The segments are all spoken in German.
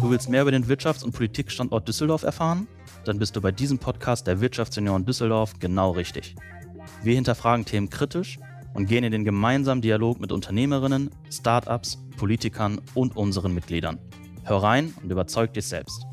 Du willst mehr über den Wirtschafts- und Politikstandort Düsseldorf erfahren? Dann bist du bei diesem Podcast der Wirtschaftsunion Düsseldorf genau richtig. Wir hinterfragen Themen kritisch und gehen in den gemeinsamen Dialog mit Unternehmerinnen, Startups, Politikern und unseren Mitgliedern. Hör rein und überzeug dich selbst.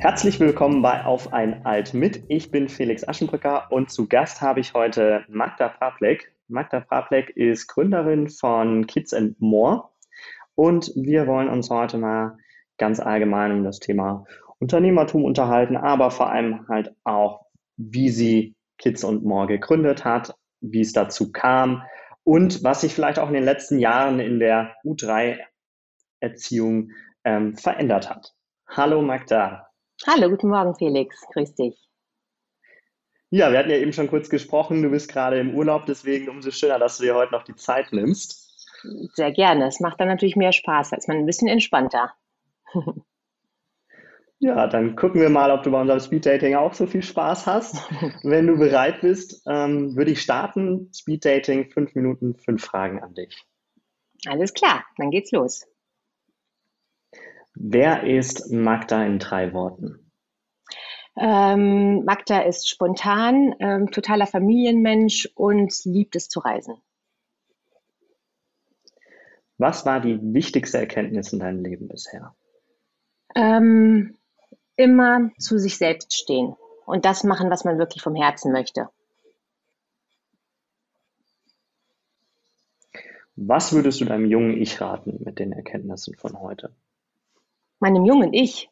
Herzlich willkommen bei Auf ein Alt mit. Ich bin Felix Aschenbrücker und zu Gast habe ich heute Magda Praplek. Magda Praplek ist Gründerin von Kids and More und wir wollen uns heute mal ganz allgemein um das Thema Unternehmertum unterhalten, aber vor allem halt auch, wie sie Kids and More gegründet hat, wie es dazu kam und was sich vielleicht auch in den letzten Jahren in der U3-Erziehung ähm, verändert hat. Hallo Magda. Hallo, guten Morgen, Felix. Grüß dich. Ja, wir hatten ja eben schon kurz gesprochen. Du bist gerade im Urlaub, deswegen umso schöner, dass du dir heute noch die Zeit nimmst. Sehr gerne. Es macht dann natürlich mehr Spaß, als man ein bisschen entspannter. Ja, dann gucken wir mal, ob du bei unserem Speeddating auch so viel Spaß hast. Wenn du bereit bist, ähm, würde ich starten. Speeddating, fünf Minuten, fünf Fragen an dich. Alles klar, dann geht's los. Wer ist Magda in drei Worten? Ähm, Magda ist spontan, ähm, totaler Familienmensch und liebt es zu reisen. Was war die wichtigste Erkenntnis in deinem Leben bisher? Ähm, immer zu sich selbst stehen und das machen, was man wirklich vom Herzen möchte. Was würdest du deinem jungen Ich raten mit den Erkenntnissen von heute? Meinem jungen Ich?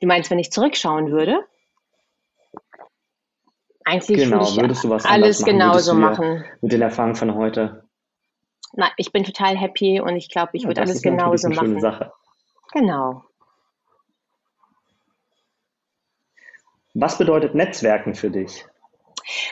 Du meinst, wenn ich zurückschauen würde? Eigentlich genau, würde ich würdest du was alles machen? genauso machen. Mit den Erfahrungen von heute? Nein, ich bin total happy und ich glaube, ich ja, würde alles genauso eine machen. Schöne Sache. Genau. Was bedeutet Netzwerken für dich?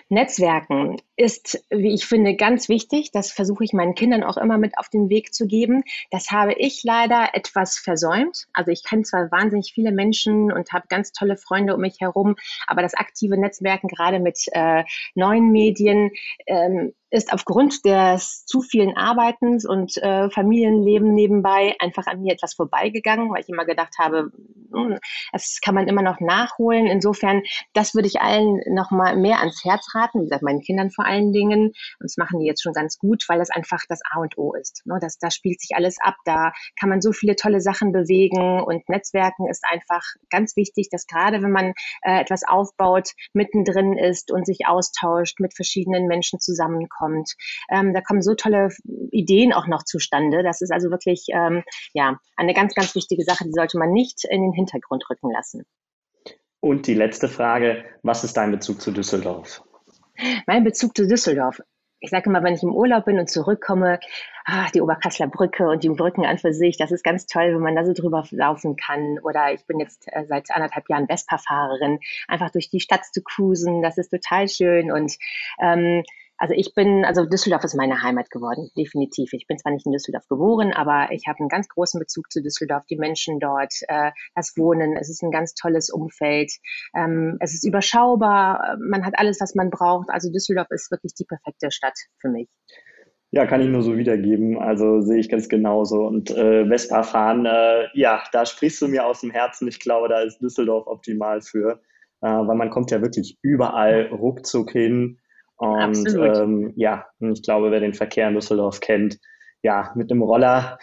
Netzwerken ist, wie ich finde, ganz wichtig. Das versuche ich meinen Kindern auch immer mit auf den Weg zu geben. Das habe ich leider etwas versäumt. Also ich kenne zwar wahnsinnig viele Menschen und habe ganz tolle Freunde um mich herum, aber das aktive Netzwerken gerade mit äh, neuen Medien ähm, ist aufgrund des zu vielen Arbeitens und äh, Familienleben nebenbei einfach an mir etwas vorbeigegangen, weil ich immer gedacht habe, hm, das kann man immer noch nachholen. Insofern, das würde ich allen noch mal mehr ans Herz raten, wie gesagt, meinen Kindern vor allen Dingen. Und das machen die jetzt schon ganz gut, weil das einfach das A und O ist. Ne? Das, da spielt sich alles ab, da kann man so viele tolle Sachen bewegen und Netzwerken ist einfach ganz wichtig, dass gerade wenn man äh, etwas aufbaut, mittendrin ist und sich austauscht, mit verschiedenen Menschen zusammenkommt kommt. Ähm, da kommen so tolle Ideen auch noch zustande. Das ist also wirklich ähm, ja, eine ganz, ganz wichtige Sache, die sollte man nicht in den Hintergrund rücken lassen. Und die letzte Frage, was ist dein Bezug zu Düsseldorf? Mein Bezug zu Düsseldorf. Ich sage immer, wenn ich im Urlaub bin und zurückkomme, ah, die Oberkassler Brücke und die Brücken an für sich, das ist ganz toll, wenn man da so drüber laufen kann. Oder ich bin jetzt äh, seit anderthalb Jahren Vespa-Fahrerin, einfach durch die Stadt zu cruisen, das ist total schön. Und ähm, also ich bin, also Düsseldorf ist meine Heimat geworden, definitiv. Ich bin zwar nicht in Düsseldorf geboren, aber ich habe einen ganz großen Bezug zu Düsseldorf, die Menschen dort, äh, das Wohnen. Es ist ein ganz tolles Umfeld. Ähm, es ist überschaubar. Man hat alles, was man braucht. Also Düsseldorf ist wirklich die perfekte Stadt für mich. Ja, kann ich nur so wiedergeben. Also sehe ich ganz genauso. Und äh, Vespa fahren, äh, ja, da sprichst du mir aus dem Herzen. Ich glaube, da ist Düsseldorf optimal für, äh, weil man kommt ja wirklich überall ruckzuck hin. Und ähm, ja, ich glaube, wer den Verkehr in Düsseldorf kennt, ja, mit einem Roller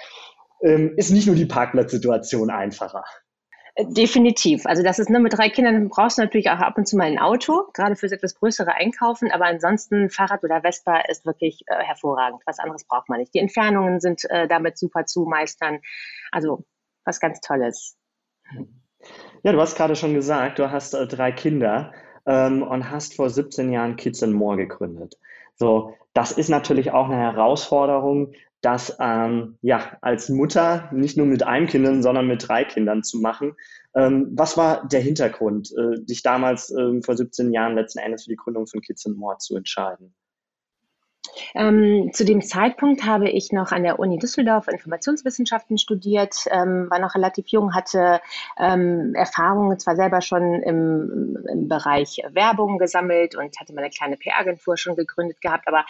ähm, ist nicht nur die Parkplatzsituation einfacher. Äh, definitiv. Also das ist nur mit drei Kindern brauchst du natürlich auch ab und zu mal ein Auto, gerade fürs etwas größere Einkaufen. Aber ansonsten Fahrrad oder Vespa ist wirklich äh, hervorragend. Was anderes braucht man nicht. Die Entfernungen sind äh, damit super zu meistern. Also was ganz Tolles. Ja, du hast gerade schon gesagt, du hast äh, drei Kinder ähm, und hast vor 17 Jahren Kids and More gegründet. So, das ist natürlich auch eine Herausforderung, das ähm, ja als Mutter nicht nur mit einem Kind, sondern mit drei Kindern zu machen. Ähm, was war der Hintergrund, äh, dich damals ähm, vor 17 Jahren letzten Endes für die Gründung von Kids and More zu entscheiden? Ähm, zu dem Zeitpunkt habe ich noch an der Uni Düsseldorf Informationswissenschaften studiert, ähm, war noch relativ jung, hatte ähm, Erfahrungen zwar selber schon im, im Bereich Werbung gesammelt und hatte meine kleine PR-Agentur schon gegründet gehabt, aber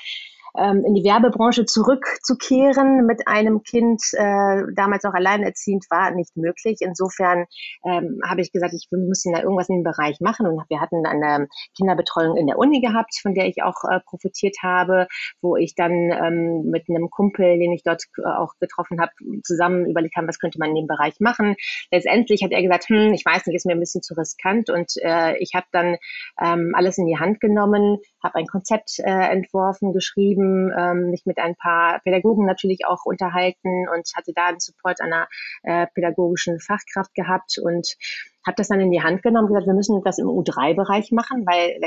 ähm, in die Werbebranche zurückzukehren mit einem Kind, äh, damals auch alleinerziehend war, nicht möglich. Insofern ähm, habe ich gesagt, ich muss da irgendwas in dem Bereich machen. Und wir hatten eine Kinderbetreuung in der Uni gehabt, von der ich auch äh, profitiert habe, wo ich dann ähm, mit einem Kumpel, den ich dort äh, auch getroffen habe, zusammen überlegt haben, was könnte man in dem Bereich machen. Letztendlich hat er gesagt, hm, ich weiß nicht, ist mir ein bisschen zu riskant. Und äh, ich habe dann ähm, alles in die Hand genommen, habe ein Konzept äh, entworfen, geschrieben, ähm, mich mit ein paar Pädagogen natürlich auch unterhalten und hatte da einen Support einer äh, pädagogischen Fachkraft gehabt und habe das dann in die Hand genommen und gesagt, wir müssen das im U3-Bereich machen, weil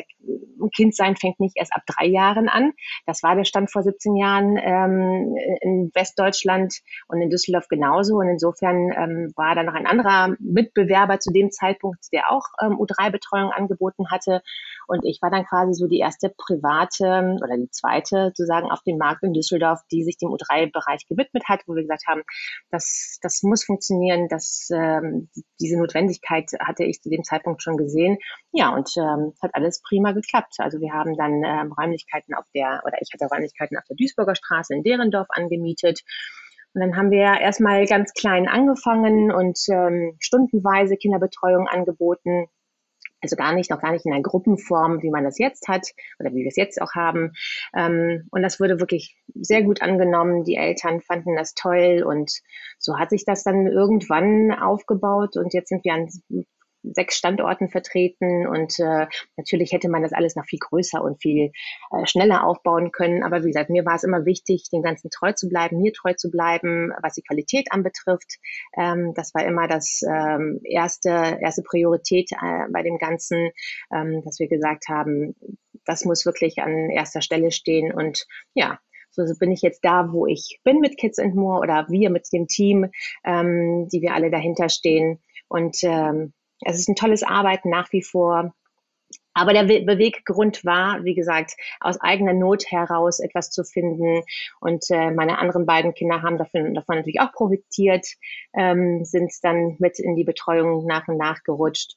ein Kind sein fängt nicht erst ab drei Jahren an. Das war der Stand vor 17 Jahren ähm, in Westdeutschland und in Düsseldorf genauso. Und insofern ähm, war da noch ein anderer Mitbewerber zu dem Zeitpunkt, der auch ähm, U3-Betreuung angeboten hatte. Und ich war dann quasi so die erste private oder die zweite sozusagen auf dem Markt in Düsseldorf, die sich dem U3-Bereich gewidmet hat, wo wir gesagt haben, das, das muss funktionieren, dass ähm, diese Notwendigkeit hatte ich zu dem Zeitpunkt schon gesehen. Ja, und ähm, hat alles prima geklappt. Also wir haben dann ähm, Räumlichkeiten auf der, oder ich hatte Räumlichkeiten auf der Duisburger Straße in Derendorf angemietet. Und dann haben wir erstmal ganz klein angefangen und ähm, stundenweise Kinderbetreuung angeboten also gar nicht, noch gar nicht in einer Gruppenform, wie man das jetzt hat oder wie wir es jetzt auch haben. Ähm, und das wurde wirklich sehr gut angenommen. Die Eltern fanden das toll und so hat sich das dann irgendwann aufgebaut und jetzt sind wir an sechs Standorten vertreten und äh, natürlich hätte man das alles noch viel größer und viel äh, schneller aufbauen können. Aber wie gesagt, mir war es immer wichtig, dem Ganzen treu zu bleiben, mir treu zu bleiben, was die Qualität anbetrifft. Ähm, das war immer das ähm, erste, erste Priorität äh, bei dem Ganzen, ähm, dass wir gesagt haben, das muss wirklich an erster Stelle stehen und ja, so bin ich jetzt da, wo ich bin mit Kids and More oder wir mit dem Team, ähm, die wir alle dahinter stehen. Und ähm, es ist ein tolles Arbeiten nach wie vor. Aber der Beweggrund war, wie gesagt, aus eigener Not heraus etwas zu finden. Und äh, meine anderen beiden Kinder haben davon, davon natürlich auch profitiert, ähm, sind dann mit in die Betreuung nach und nach gerutscht.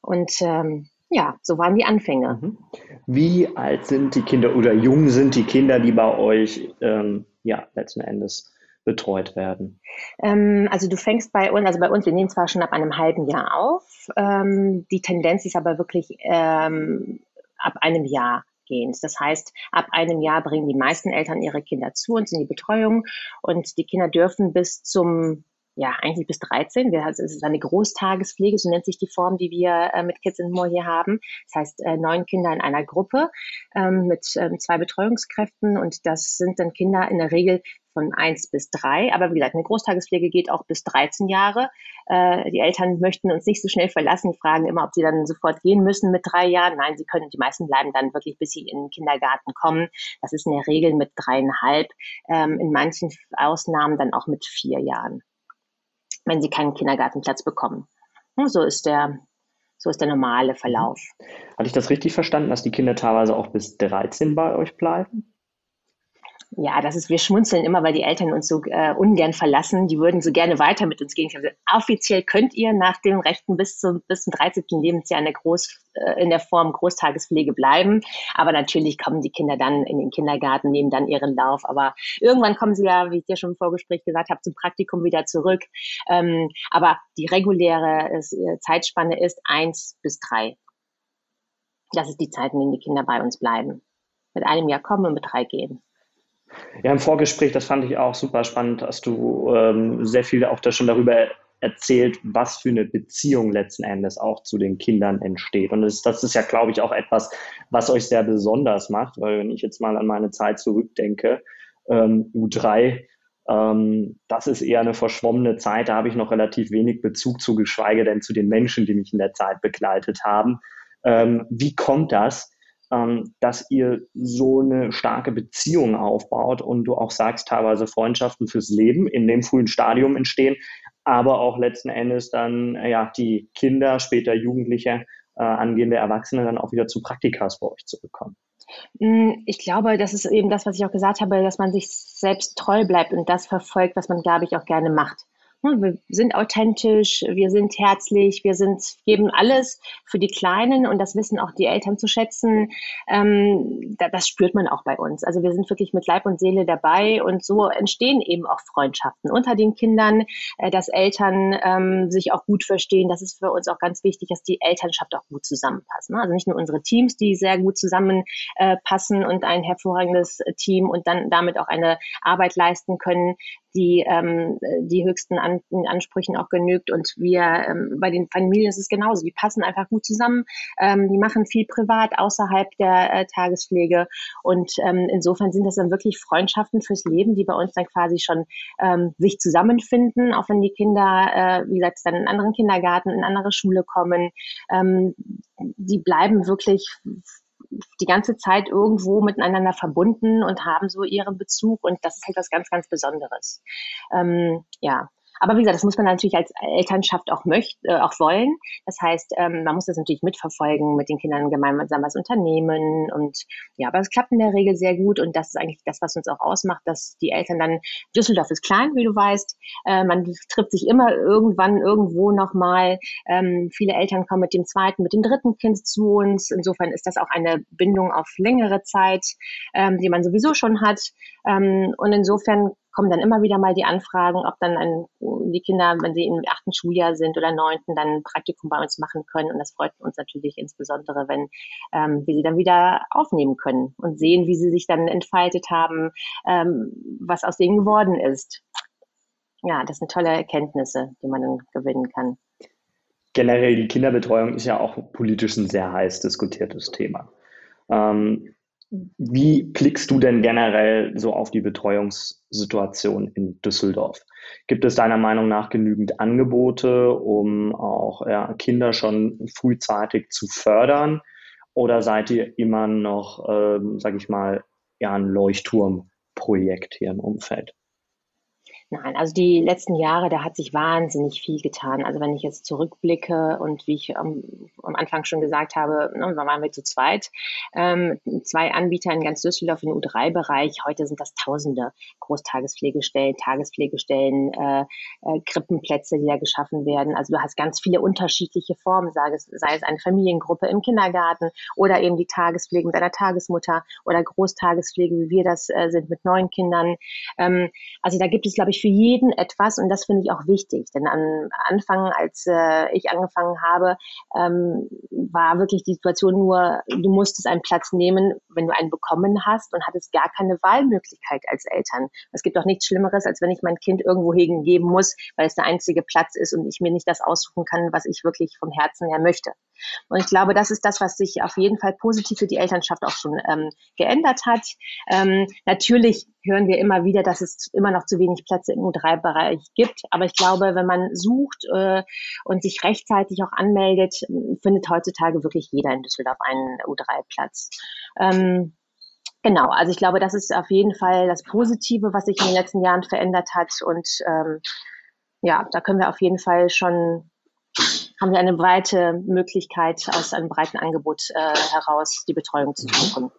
Und ähm, ja, so waren die Anfänge. Mhm. Wie alt sind die Kinder oder jung sind die Kinder, die bei euch ähm, ja letzten Endes betreut werden? Ähm, also du fängst bei uns, also bei uns, wir nehmen zwar schon ab einem halben Jahr auf, ähm, die Tendenz ist aber wirklich ähm, ab einem Jahr gehend. Das heißt, ab einem Jahr bringen die meisten Eltern ihre Kinder zu uns in die Betreuung und die Kinder dürfen bis zum ja, eigentlich bis 13. Wir, also es ist eine Großtagespflege, so nennt sich die Form, die wir äh, mit Kids in More hier haben. Das heißt, äh, neun Kinder in einer Gruppe ähm, mit ähm, zwei Betreuungskräften und das sind dann Kinder in der Regel von eins bis drei. Aber wie gesagt, eine Großtagespflege geht auch bis 13 Jahre. Äh, die Eltern möchten uns nicht so schnell verlassen. Die fragen immer, ob sie dann sofort gehen müssen mit drei Jahren. Nein, sie können, die meisten bleiben dann wirklich, bis sie in den Kindergarten kommen. Das ist in der Regel mit dreieinhalb, ähm, in manchen Ausnahmen dann auch mit vier Jahren wenn sie keinen Kindergartenplatz bekommen. So ist der, so ist der normale Verlauf. Hatte ich das richtig verstanden, dass die Kinder teilweise auch bis 13 bei euch bleiben? Ja, das ist, wir schmunzeln immer, weil die Eltern uns so äh, ungern verlassen. Die würden so gerne weiter mit uns gehen. Also, offiziell könnt ihr nach dem Rechten bis zum, bis zum 13. Lebensjahr in der, Groß, äh, in der Form Großtagespflege bleiben. Aber natürlich kommen die Kinder dann in den Kindergarten, nehmen dann ihren Lauf. Aber irgendwann kommen sie ja, wie ich dir schon im Vorgespräch gesagt habe, zum Praktikum wieder zurück. Ähm, aber die reguläre äh, Zeitspanne ist eins bis drei. Das ist die Zeit, in denen die Kinder bei uns bleiben. Mit einem Jahr kommen und mit drei gehen. Ja, im Vorgespräch, das fand ich auch super spannend, hast du ähm, sehr viel auch da schon darüber erzählt, was für eine Beziehung letzten Endes auch zu den Kindern entsteht. Und das, das ist ja, glaube ich, auch etwas, was euch sehr besonders macht, weil wenn ich jetzt mal an meine Zeit zurückdenke, ähm, U3, ähm, das ist eher eine verschwommene Zeit, da habe ich noch relativ wenig Bezug zu, geschweige denn zu den Menschen, die mich in der Zeit begleitet haben. Ähm, wie kommt das, ähm, dass ihr so eine starke Beziehung aufbaut und du auch sagst, teilweise Freundschaften fürs Leben in dem frühen Stadium entstehen, aber auch letzten Endes dann ja die Kinder, später Jugendliche, äh, angehende Erwachsene dann auch wieder zu Praktikas bei euch zurückkommen. Mm, ich glaube, das ist eben das, was ich auch gesagt habe, dass man sich selbst treu bleibt und das verfolgt, was man, glaube ich, auch gerne macht. Ne, wir sind authentisch, wir sind herzlich, wir sind, geben alles für die Kleinen und das wissen auch die Eltern zu schätzen. Ähm, das spürt man auch bei uns. Also wir sind wirklich mit Leib und Seele dabei und so entstehen eben auch Freundschaften unter den Kindern, äh, dass Eltern ähm, sich auch gut verstehen. Das ist für uns auch ganz wichtig, dass die Elternschaft auch gut zusammenpassen. Ne? Also nicht nur unsere Teams, die sehr gut zusammenpassen äh, und ein hervorragendes Team und dann damit auch eine Arbeit leisten können, die ähm, die höchsten An Ansprüchen auch genügt. Und wir ähm, bei den Familien ist es genauso. Die passen einfach gut zusammen. Ähm, die machen viel privat außerhalb der äh, Tagespflege. Und ähm, insofern sind das dann wirklich Freundschaften fürs Leben, die bei uns dann quasi schon ähm, sich zusammenfinden, auch wenn die Kinder, äh, wie gesagt, dann in anderen Kindergarten, in andere Schule kommen. Ähm, die bleiben wirklich die ganze Zeit irgendwo miteinander verbunden und haben so ihren Bezug und das ist halt was ganz, ganz Besonderes. Ähm, ja, aber wie gesagt, das muss man natürlich als Elternschaft auch möchte, äh, auch wollen. Das heißt, ähm, man muss das natürlich mitverfolgen, mit den Kindern gemeinsam was unternehmen und ja, aber es klappt in der Regel sehr gut und das ist eigentlich das, was uns auch ausmacht, dass die Eltern dann, Düsseldorf ist klein, wie du weißt, äh, man trifft sich immer irgendwann irgendwo nochmal. Ähm, viele Eltern kommen mit dem zweiten, mit dem dritten Kind zu uns. Insofern ist das auch eine Bindung auf längere Zeit, ähm, die man sowieso schon hat. Ähm, und insofern kommen dann immer wieder mal die Anfragen, ob dann ein, die Kinder, wenn sie im achten Schuljahr sind oder neunten, dann ein Praktikum bei uns machen können. Und das freut uns natürlich insbesondere, wenn ähm, wir sie dann wieder aufnehmen können und sehen, wie sie sich dann entfaltet haben, ähm, was aus denen geworden ist. Ja, das sind tolle Erkenntnisse, die man dann gewinnen kann. Generell die Kinderbetreuung ist ja auch politisch ein sehr heiß diskutiertes Thema. Ähm, wie blickst du denn generell so auf die Betreuungssituation in Düsseldorf? Gibt es deiner Meinung nach genügend Angebote, um auch ja, Kinder schon frühzeitig zu fördern? Oder seid ihr immer noch, ähm, sage ich mal, ja, ein Leuchtturmprojekt hier im Umfeld? Nein, also die letzten Jahre, da hat sich wahnsinnig viel getan. Also wenn ich jetzt zurückblicke und wie ich am, am Anfang schon gesagt habe, ne, waren wir zu zweit, ähm, zwei Anbieter in ganz Düsseldorf im U3-Bereich. Heute sind das Tausende Großtagespflegestellen, Tagespflegestellen, äh, äh, Krippenplätze, die da geschaffen werden. Also du hast ganz viele unterschiedliche Formen, sei es, sei es eine Familiengruppe im Kindergarten oder eben die Tagespflege mit einer Tagesmutter oder Großtagespflege, wie wir das äh, sind mit neun Kindern. Ähm, also da gibt es, glaube ich, für jeden etwas und das finde ich auch wichtig. Denn am Anfang, als äh, ich angefangen habe, ähm, war wirklich die Situation nur, du musstest einen Platz nehmen, wenn du einen bekommen hast und hattest gar keine Wahlmöglichkeit als Eltern. Es gibt doch nichts Schlimmeres, als wenn ich mein Kind irgendwo hingeben muss, weil es der einzige Platz ist und ich mir nicht das aussuchen kann, was ich wirklich vom Herzen her möchte. Und ich glaube, das ist das, was sich auf jeden Fall positiv für die Elternschaft auch schon ähm, geändert hat. Ähm, natürlich hören wir immer wieder, dass es immer noch zu wenig Plätze im U3-Bereich gibt. Aber ich glaube, wenn man sucht äh, und sich rechtzeitig auch anmeldet, findet heutzutage wirklich jeder in Düsseldorf einen U3-Platz. Ähm, Genau, also ich glaube, das ist auf jeden Fall das Positive, was sich in den letzten Jahren verändert hat. Und ähm, ja, da können wir auf jeden Fall schon haben wir eine breite Möglichkeit, aus einem breiten Angebot äh, heraus die Betreuung zu suchen.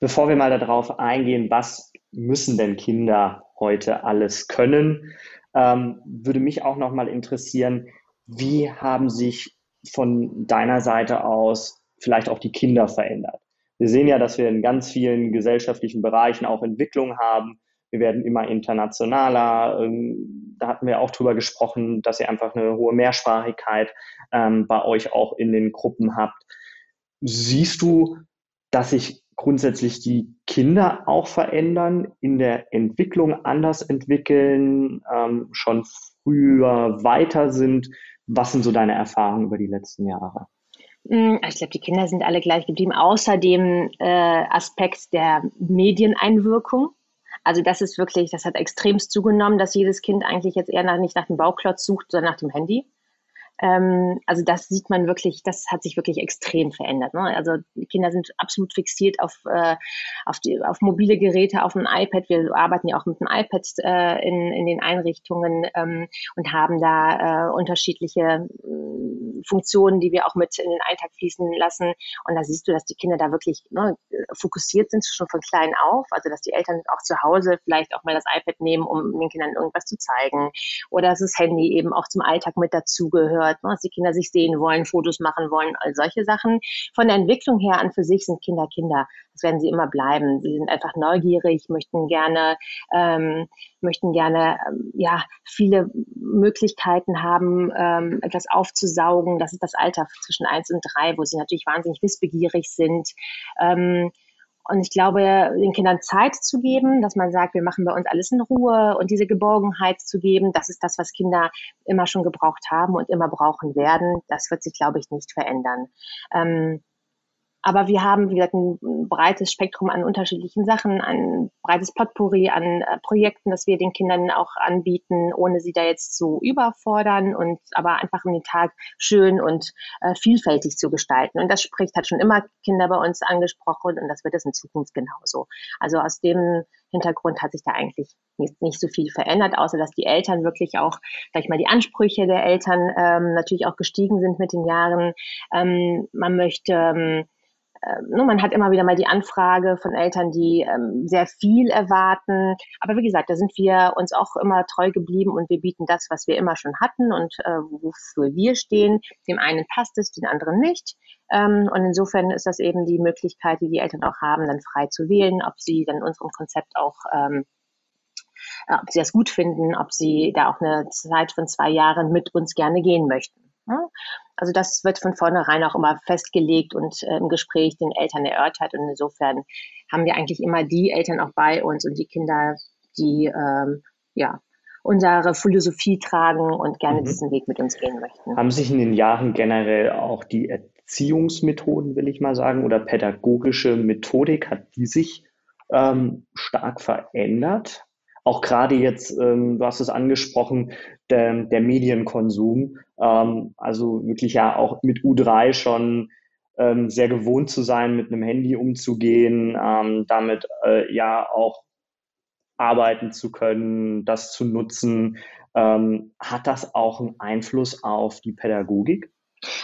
Bevor wir mal darauf eingehen, was müssen denn Kinder heute alles können, ähm, würde mich auch noch mal interessieren, wie haben sich von deiner Seite aus vielleicht auch die Kinder verändert? Wir sehen ja, dass wir in ganz vielen gesellschaftlichen Bereichen auch Entwicklung haben. Wir werden immer internationaler. Ähm, da hatten wir auch drüber gesprochen, dass ihr einfach eine hohe Mehrsprachigkeit ähm, bei euch auch in den Gruppen habt. Siehst du, dass sich grundsätzlich die Kinder auch verändern, in der Entwicklung anders entwickeln, ähm, schon früher weiter sind? Was sind so deine Erfahrungen über die letzten Jahre? Hm, ich glaube, die Kinder sind alle gleich geblieben, außer dem äh, Aspekt der Medieneinwirkung. Also das ist wirklich, das hat extremst zugenommen, dass jedes Kind eigentlich jetzt eher nach, nicht nach dem Bauklotz sucht, sondern nach dem Handy. Ähm, also das sieht man wirklich, das hat sich wirklich extrem verändert. Ne? Also die Kinder sind absolut fixiert auf, äh, auf, die, auf mobile Geräte, auf ein iPad. Wir arbeiten ja auch mit einem iPad äh, in, in den Einrichtungen ähm, und haben da äh, unterschiedliche äh, Funktionen, die wir auch mit in den Alltag fließen lassen. Und da siehst du, dass die Kinder da wirklich ne, fokussiert sind, schon von klein auf. Also dass die Eltern auch zu Hause vielleicht auch mal das iPad nehmen, um den Kindern irgendwas zu zeigen. Oder dass das Handy eben auch zum Alltag mit dazugehört, ne, dass die Kinder sich sehen wollen, Fotos machen wollen, all solche Sachen. Von der Entwicklung her an für sich sind Kinder Kinder. Das werden sie immer bleiben. Sie sind einfach neugierig, möchten gerne, ähm, möchten gerne ähm, ja viele Möglichkeiten haben, ähm, etwas aufzusaugen. Das ist das Alter zwischen eins und drei, wo sie natürlich wahnsinnig wissbegierig sind. Ähm, und ich glaube, den Kindern Zeit zu geben, dass man sagt, wir machen bei uns alles in Ruhe und diese Geborgenheit zu geben, das ist das, was Kinder immer schon gebraucht haben und immer brauchen werden. Das wird sich, glaube ich, nicht verändern. Ähm, aber wir haben, wie gesagt, ein breites Spektrum an unterschiedlichen Sachen, ein breites Potpourri an äh, Projekten, das wir den Kindern auch anbieten, ohne sie da jetzt zu überfordern und aber einfach den Tag schön und äh, vielfältig zu gestalten. Und das spricht, hat schon immer Kinder bei uns angesprochen und das wird es in Zukunft genauso. Also aus dem Hintergrund hat sich da eigentlich nicht, nicht so viel verändert, außer dass die Eltern wirklich auch, sag ich mal, die Ansprüche der Eltern ähm, natürlich auch gestiegen sind mit den Jahren. Ähm, man möchte ähm, ne, man hat immer wieder mal die Anfrage von Eltern, die ähm, sehr viel erwarten. Aber wie gesagt, da sind wir uns auch immer treu geblieben und wir bieten das, was wir immer schon hatten und äh, wofür wir stehen. Dem einen passt es, den anderen nicht. Ähm, und insofern ist das eben die Möglichkeit, die die Eltern auch haben, dann frei zu wählen, ob sie dann unserem Konzept auch ähm, äh, ob sie das gut finden, ob sie da auch eine Zeit von zwei Jahren mit uns gerne gehen möchten. Also das wird von vornherein auch immer festgelegt und äh, im Gespräch den Eltern erörtert. Und insofern haben wir eigentlich immer die Eltern auch bei uns und die Kinder, die ähm, ja unsere Philosophie tragen und gerne mhm. diesen Weg mit uns gehen möchten. Haben sich in den Jahren generell auch die Erziehungsmethoden, will ich mal sagen, oder pädagogische Methodik, hat die sich ähm, stark verändert? Auch gerade jetzt, ähm, du hast es angesprochen, der, der Medienkonsum. Ähm, also wirklich ja auch mit U3 schon ähm, sehr gewohnt zu sein, mit einem Handy umzugehen, ähm, damit äh, ja auch arbeiten zu können, das zu nutzen. Ähm, hat das auch einen Einfluss auf die Pädagogik?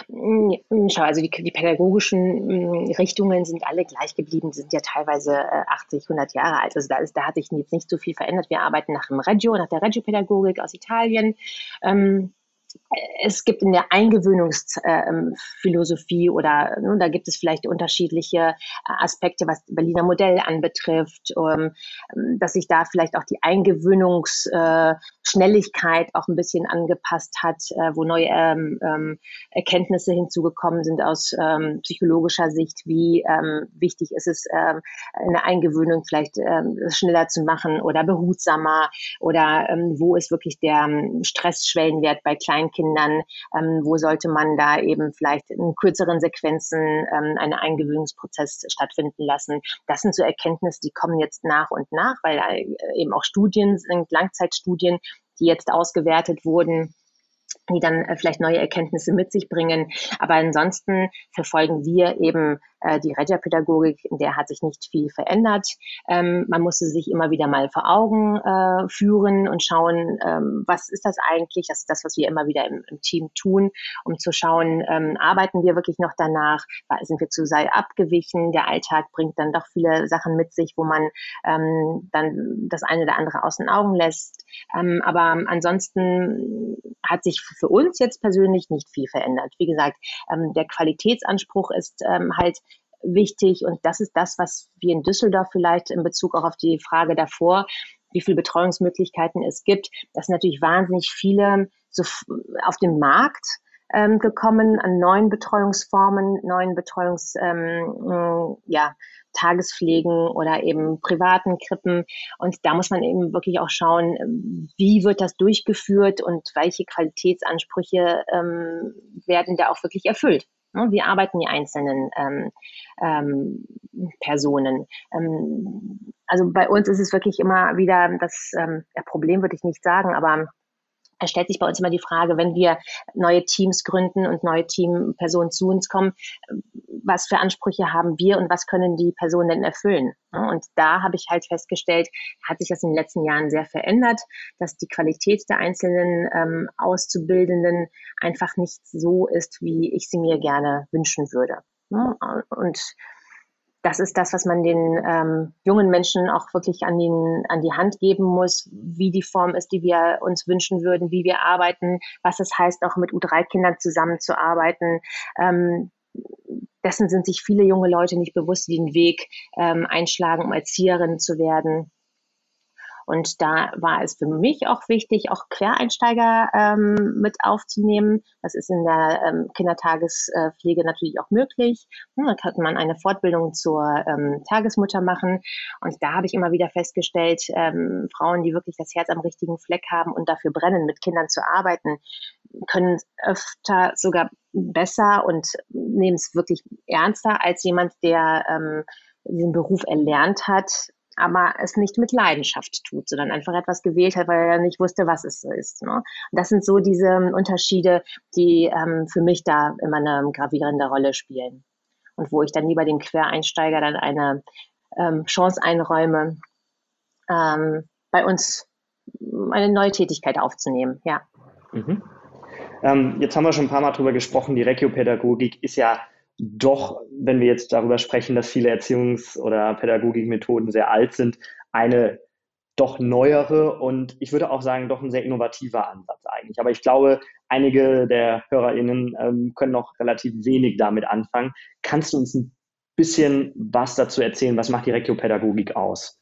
Hm, schau, also die, die pädagogischen hm, Richtungen sind alle gleich geblieben, sind ja teilweise 80, äh, 100 Jahre alt. Also da, ist, da hat sich jetzt nicht so viel verändert. Wir arbeiten nach dem Reggio, nach der Reggio-Pädagogik aus Italien. Ähm, es gibt in der Eingewöhnungsphilosophie äh, oder ne, da gibt es vielleicht unterschiedliche äh, Aspekte, was Berliner Modell anbetrifft, ähm, dass sich da vielleicht auch die Eingewöhnungsschnelligkeit äh, auch ein bisschen angepasst hat, äh, wo neue ähm, ähm, Erkenntnisse hinzugekommen sind aus ähm, psychologischer Sicht, wie ähm, wichtig ist es, ähm, eine Eingewöhnung vielleicht schneller zu machen oder behutsamer oder wo ist wirklich der Stressschwellenwert bei Kleinkind Kindern, ähm, wo sollte man da eben vielleicht in kürzeren Sequenzen ähm, einen Eingewöhnungsprozess stattfinden lassen. Das sind so Erkenntnisse, die kommen jetzt nach und nach, weil äh, eben auch Studien sind, Langzeitstudien, die jetzt ausgewertet wurden die dann äh, vielleicht neue Erkenntnisse mit sich bringen. Aber ansonsten verfolgen wir eben äh, die Regia-Pädagogik, in der hat sich nicht viel verändert. Ähm, man musste sich immer wieder mal vor Augen äh, führen und schauen, ähm, was ist das eigentlich? Das ist das, was wir immer wieder im, im Team tun, um zu schauen, ähm, arbeiten wir wirklich noch danach? Sind wir zu sehr abgewichen? Der Alltag bringt dann doch viele Sachen mit sich, wo man ähm, dann das eine oder andere aus den Augen lässt. Ähm, aber ansonsten hat sich für uns jetzt persönlich nicht viel verändert. Wie gesagt, ähm, der Qualitätsanspruch ist ähm, halt wichtig und das ist das, was wir in Düsseldorf vielleicht in Bezug auch auf die Frage davor, wie viele Betreuungsmöglichkeiten es gibt. Das sind natürlich wahnsinnig viele so auf dem Markt ähm, gekommen an neuen Betreuungsformen, neuen Betreuungs, ähm, ja, Tagespflegen oder eben privaten Krippen. Und da muss man eben wirklich auch schauen, wie wird das durchgeführt und welche Qualitätsansprüche ähm, werden da auch wirklich erfüllt. Ne, wie arbeiten die einzelnen ähm, ähm, Personen? Ähm, also bei uns ist es wirklich immer wieder das ähm, Problem, würde ich nicht sagen, aber es stellt sich bei uns immer die Frage, wenn wir neue Teams gründen und neue Teampersonen zu uns kommen, was für Ansprüche haben wir und was können die Personen denn erfüllen? Und da habe ich halt festgestellt, hat sich das in den letzten Jahren sehr verändert, dass die Qualität der einzelnen ähm, Auszubildenden einfach nicht so ist, wie ich sie mir gerne wünschen würde. Und das ist das, was man den ähm, jungen Menschen auch wirklich an, den, an die Hand geben muss, wie die Form ist, die wir uns wünschen würden, wie wir arbeiten, was es heißt, auch mit U3-Kindern zusammenzuarbeiten. Ähm, dessen sind sich viele junge Leute nicht bewusst, die den Weg ähm, einschlagen, um Erzieherin zu werden. Und da war es für mich auch wichtig, auch Quereinsteiger ähm, mit aufzunehmen. Das ist in der ähm, Kindertagespflege natürlich auch möglich. Hm, da kann man eine Fortbildung zur ähm, Tagesmutter machen. Und da habe ich immer wieder festgestellt, ähm, Frauen, die wirklich das Herz am richtigen Fleck haben und dafür brennen, mit Kindern zu arbeiten, können öfter sogar besser und nehmen es wirklich ernster als jemand, der ähm, diesen Beruf erlernt hat, aber es nicht mit Leidenschaft tut, sondern einfach etwas gewählt hat, weil er nicht wusste, was es ist. Ne? Und das sind so diese Unterschiede, die ähm, für mich da immer eine gravierende Rolle spielen. Und wo ich dann lieber dem Quereinsteiger dann eine ähm, Chance einräume, ähm, bei uns eine neue Tätigkeit aufzunehmen. Ja. Mhm. Ähm, jetzt haben wir schon ein paar Mal darüber gesprochen, die Regiopädagogik ist ja doch, wenn wir jetzt darüber sprechen, dass viele Erziehungs- oder Pädagogikmethoden sehr alt sind, eine doch neuere und ich würde auch sagen, doch ein sehr innovativer Ansatz eigentlich. Aber ich glaube, einige der HörerInnen ähm, können noch relativ wenig damit anfangen. Kannst du uns ein bisschen was dazu erzählen? Was macht die Regiopädagogik aus?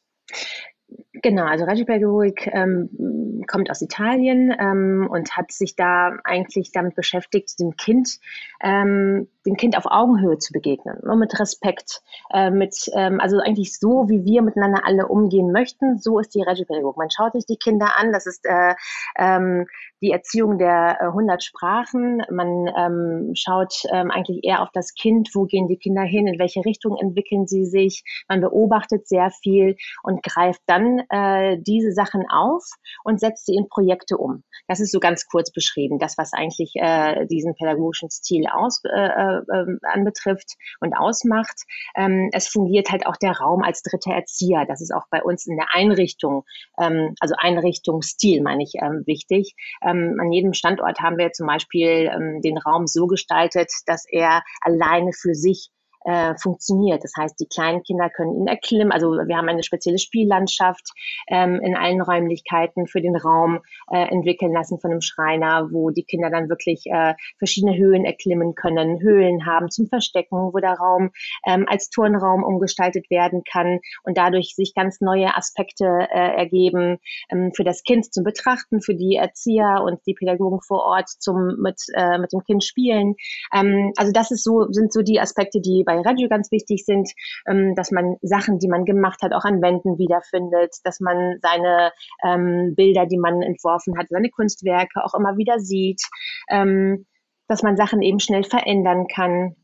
Genau, also Regiopädagogik ähm, kommt aus Italien ähm, und hat sich da eigentlich damit beschäftigt, dem Kind ähm, dem Kind auf Augenhöhe zu begegnen, ne, mit Respekt, äh, mit, ähm, also eigentlich so, wie wir miteinander alle umgehen möchten, so ist die Regiopädagogik. Man schaut sich die Kinder an, das ist äh, ähm, die Erziehung der äh, 100 Sprachen. Man ähm, schaut ähm, eigentlich eher auf das Kind, wo gehen die Kinder hin, in welche Richtung entwickeln sie sich. Man beobachtet sehr viel und greift dann äh, diese Sachen auf und setzt sie in Projekte um. Das ist so ganz kurz beschrieben, das, was eigentlich äh, diesen pädagogischen Stil aus, äh, äh äh, anbetrifft und ausmacht. Ähm, es fungiert halt auch der Raum als dritter Erzieher. Das ist auch bei uns in der Einrichtung, ähm, also Einrichtungsstil meine ich ähm, wichtig. Ähm, an jedem Standort haben wir zum Beispiel ähm, den Raum so gestaltet, dass er alleine für sich äh, funktioniert. Das heißt, die kleinen Kinder können ihn erklimmen. Also wir haben eine spezielle Spiellandschaft ähm, in allen Räumlichkeiten für den Raum äh, entwickeln lassen von einem Schreiner, wo die Kinder dann wirklich äh, verschiedene Höhen erklimmen können, Höhlen haben zum Verstecken, wo der Raum ähm, als Turnraum umgestaltet werden kann und dadurch sich ganz neue Aspekte äh, ergeben ähm, für das Kind zum Betrachten, für die Erzieher und die Pädagogen vor Ort zum mit äh, mit dem Kind spielen. Ähm, also das ist so sind so die Aspekte, die bei Radio ganz wichtig sind, ähm, dass man Sachen, die man gemacht hat, auch an Wänden wiederfindet, dass man seine ähm, Bilder, die man entworfen hat, seine Kunstwerke auch immer wieder sieht, ähm, dass man Sachen eben schnell verändern kann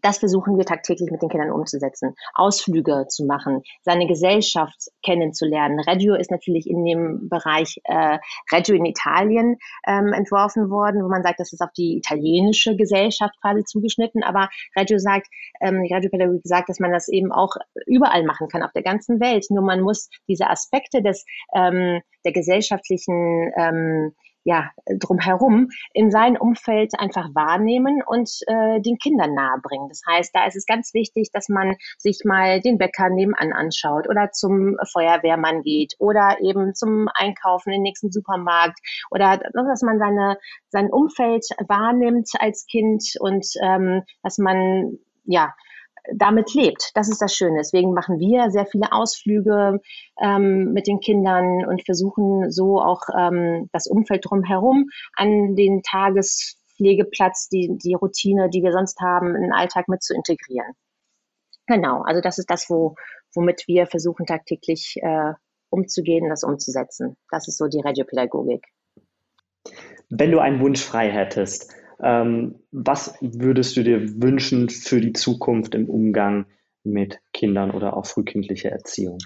das versuchen wir tagtäglich mit den Kindern umzusetzen. Ausflüge zu machen, seine Gesellschaft kennenzulernen. Reggio ist natürlich in dem Bereich äh, Reggio in Italien ähm, entworfen worden, wo man sagt, das ist auf die italienische Gesellschaft quasi zugeschnitten. Aber Reggio sagt, ähm, die Reggio-Pädagogik sagt, dass man das eben auch überall machen kann, auf der ganzen Welt. Nur man muss diese Aspekte des ähm, der gesellschaftlichen ähm, ja, drumherum in sein Umfeld einfach wahrnehmen und äh, den Kindern nahebringen. Das heißt, da ist es ganz wichtig, dass man sich mal den Bäcker nebenan anschaut oder zum Feuerwehrmann geht oder eben zum Einkaufen in den nächsten Supermarkt oder dass man seine, sein Umfeld wahrnimmt als Kind und ähm, dass man ja damit lebt. Das ist das Schöne. Deswegen machen wir sehr viele Ausflüge ähm, mit den Kindern und versuchen so auch ähm, das Umfeld drumherum an den Tagespflegeplatz, die, die Routine, die wir sonst haben, in den Alltag mit zu integrieren. Genau, also das ist das, wo, womit wir versuchen tagtäglich äh, umzugehen, das umzusetzen. Das ist so die Regiopädagogik. Wenn du einen Wunsch frei hättest, was würdest du dir wünschen für die Zukunft im Umgang mit Kindern oder auch frühkindliche Erziehung?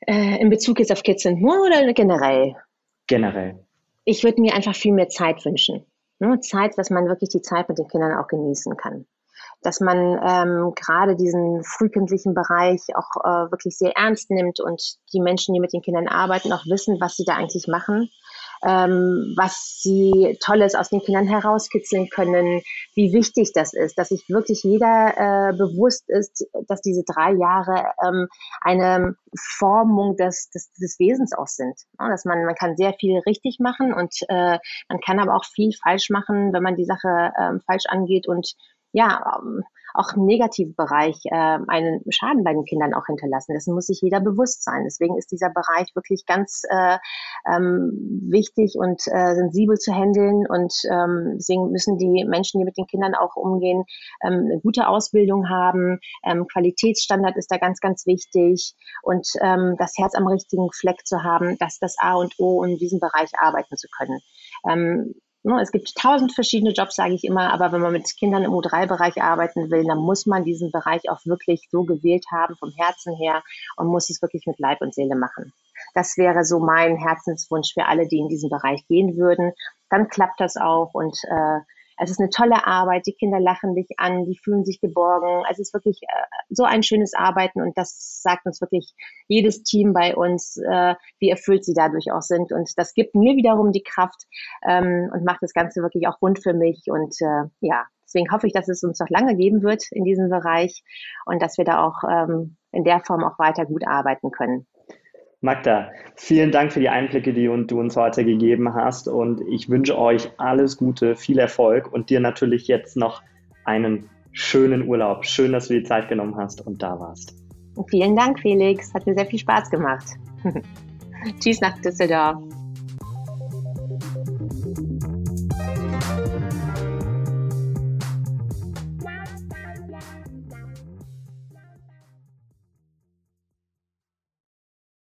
Äh, in Bezug jetzt auf Kids and More oder generell? Generell. ich würde mir einfach viel mehr Zeit wünschen. Ne? Zeit, dass man wirklich die Zeit mit den Kindern auch genießen kann. Dass man ähm, gerade diesen frühkindlichen Bereich auch äh, wirklich sehr ernst nimmt und die Menschen, die mit den Kindern arbeiten, auch wissen, was sie da eigentlich machen ähm, was sie Tolles aus den Kindern herauskitzeln können, wie wichtig das ist, dass sich wirklich jeder äh, bewusst ist, dass diese drei Jahre ähm, eine Formung des, des, des Wesens auch sind. Ja, dass man, man kann sehr viel richtig machen und äh, man kann aber auch viel falsch machen, wenn man die Sache ähm, falsch angeht und ja, ähm, auch im negativen Bereich äh, einen Schaden bei den Kindern auch hinterlassen. Dessen muss sich jeder bewusst sein. Deswegen ist dieser Bereich wirklich ganz äh, ähm, wichtig und äh, sensibel zu handeln. Und ähm, deswegen müssen die Menschen, die mit den Kindern auch umgehen, ähm, eine gute Ausbildung haben. Ähm, Qualitätsstandard ist da ganz, ganz wichtig. Und ähm, das Herz am richtigen Fleck zu haben, das ist das A und O, um in diesem Bereich arbeiten zu können. Ähm, Ne, es gibt tausend verschiedene Jobs, sage ich immer, aber wenn man mit Kindern im U3-Bereich arbeiten will, dann muss man diesen Bereich auch wirklich so gewählt haben, vom Herzen her, und muss es wirklich mit Leib und Seele machen. Das wäre so mein Herzenswunsch für alle, die in diesen Bereich gehen würden. Dann klappt das auch und äh, es ist eine tolle Arbeit, die Kinder lachen dich an, die fühlen sich geborgen. Es ist wirklich äh, so ein schönes Arbeiten und das sagt uns wirklich jedes Team bei uns, äh, wie erfüllt sie dadurch auch sind. Und das gibt mir wiederum die Kraft ähm, und macht das Ganze wirklich auch rund für mich. Und äh, ja, deswegen hoffe ich, dass es uns noch lange geben wird in diesem Bereich und dass wir da auch ähm, in der Form auch weiter gut arbeiten können. Magda, vielen Dank für die Einblicke, die du uns heute gegeben hast und ich wünsche euch alles Gute, viel Erfolg und dir natürlich jetzt noch einen schönen Urlaub. Schön, dass du die Zeit genommen hast und da warst. Vielen Dank, Felix. Hat mir sehr viel Spaß gemacht. Tschüss nach Düsseldorf.